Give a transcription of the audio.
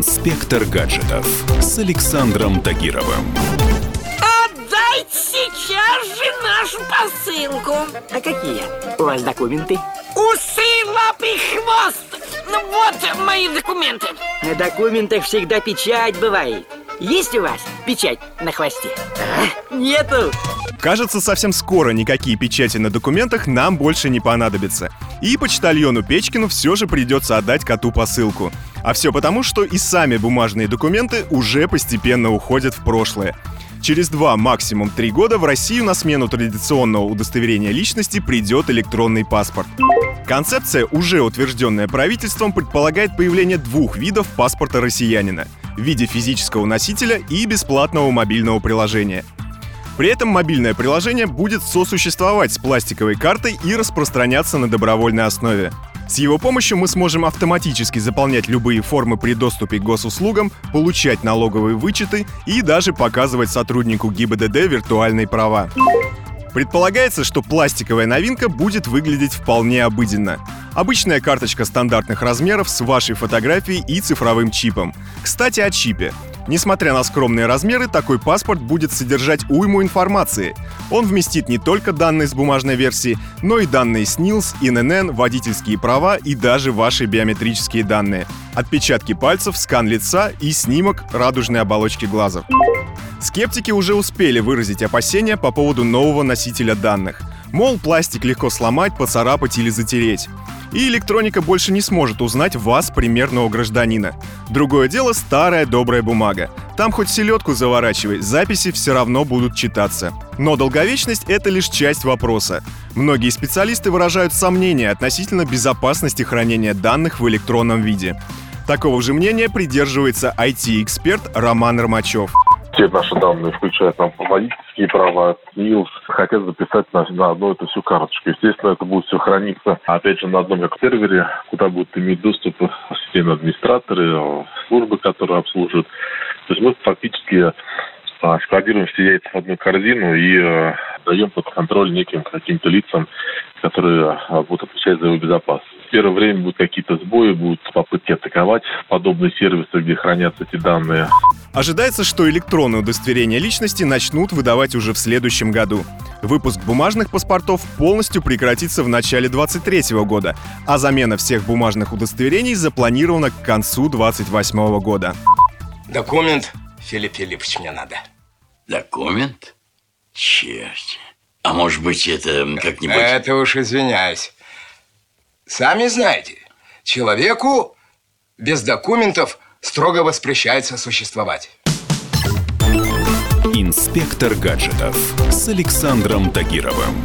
Инспектор гаджетов с Александром Тагировым. Отдайте сейчас же нашу посылку. А какие у вас документы? Усы, лапы, хвост. Ну вот мои документы. На документах всегда печать бывает. Есть у вас печать на хвосте? А? Нету. Кажется, совсем скоро никакие печати на документах нам больше не понадобятся. И почтальону Печкину все же придется отдать коту посылку. А все потому, что и сами бумажные документы уже постепенно уходят в прошлое. Через два, максимум три года в Россию на смену традиционного удостоверения личности придет электронный паспорт. Концепция, уже утвержденная правительством, предполагает появление двух видов паспорта россиянина в виде физического носителя и бесплатного мобильного приложения. При этом мобильное приложение будет сосуществовать с пластиковой картой и распространяться на добровольной основе. С его помощью мы сможем автоматически заполнять любые формы при доступе к госуслугам, получать налоговые вычеты и даже показывать сотруднику ГИБДД виртуальные права. Предполагается, что пластиковая новинка будет выглядеть вполне обыденно. Обычная карточка стандартных размеров с вашей фотографией и цифровым чипом. Кстати, о чипе. Несмотря на скромные размеры, такой паспорт будет содержать уйму информации. Он вместит не только данные с бумажной версии, но и данные СНИЛС, ИНН, водительские права и даже ваши биометрические данные. Отпечатки пальцев, скан лица и снимок радужной оболочки глаза. Скептики уже успели выразить опасения по поводу нового носителя данных. Мол, пластик легко сломать, поцарапать или затереть. И электроника больше не сможет узнать вас, примерного гражданина. Другое дело старая добрая бумага. Там хоть селедку заворачивай, записи все равно будут читаться. Но долговечность — это лишь часть вопроса. Многие специалисты выражают сомнения относительно безопасности хранения данных в электронном виде. Такого же мнения придерживается IT-эксперт Роман Ромачев. Все наши данные включают нам водительские права, СНИЛС, хотят записать на, на одну эту всю карточку. Естественно, это будет все храниться, опять же, на одном как сервере, куда будут иметь доступ системные администраторы, службы, которые обслуживают. То есть мы фактически а, складируем все яйца в одну корзину и э, даем под контроль неким каким-то лицам, которые а, будут отвечать за его безопасность. В первое время будут какие-то сбои, будут попытки атаковать подобные сервисы, где хранятся эти данные. Ожидается, что электронные удостоверения личности начнут выдавать уже в следующем году. Выпуск бумажных паспортов полностью прекратится в начале 2023 года, а замена всех бумажных удостоверений запланирована к концу 2028 года. Документ, Филипп Филиппович, мне надо. Документ? Черт. А может быть, это как-нибудь... Это уж извиняюсь. Сами знаете, человеку без документов строго воспрещается существовать. Инспектор гаджетов с Александром Тагировым.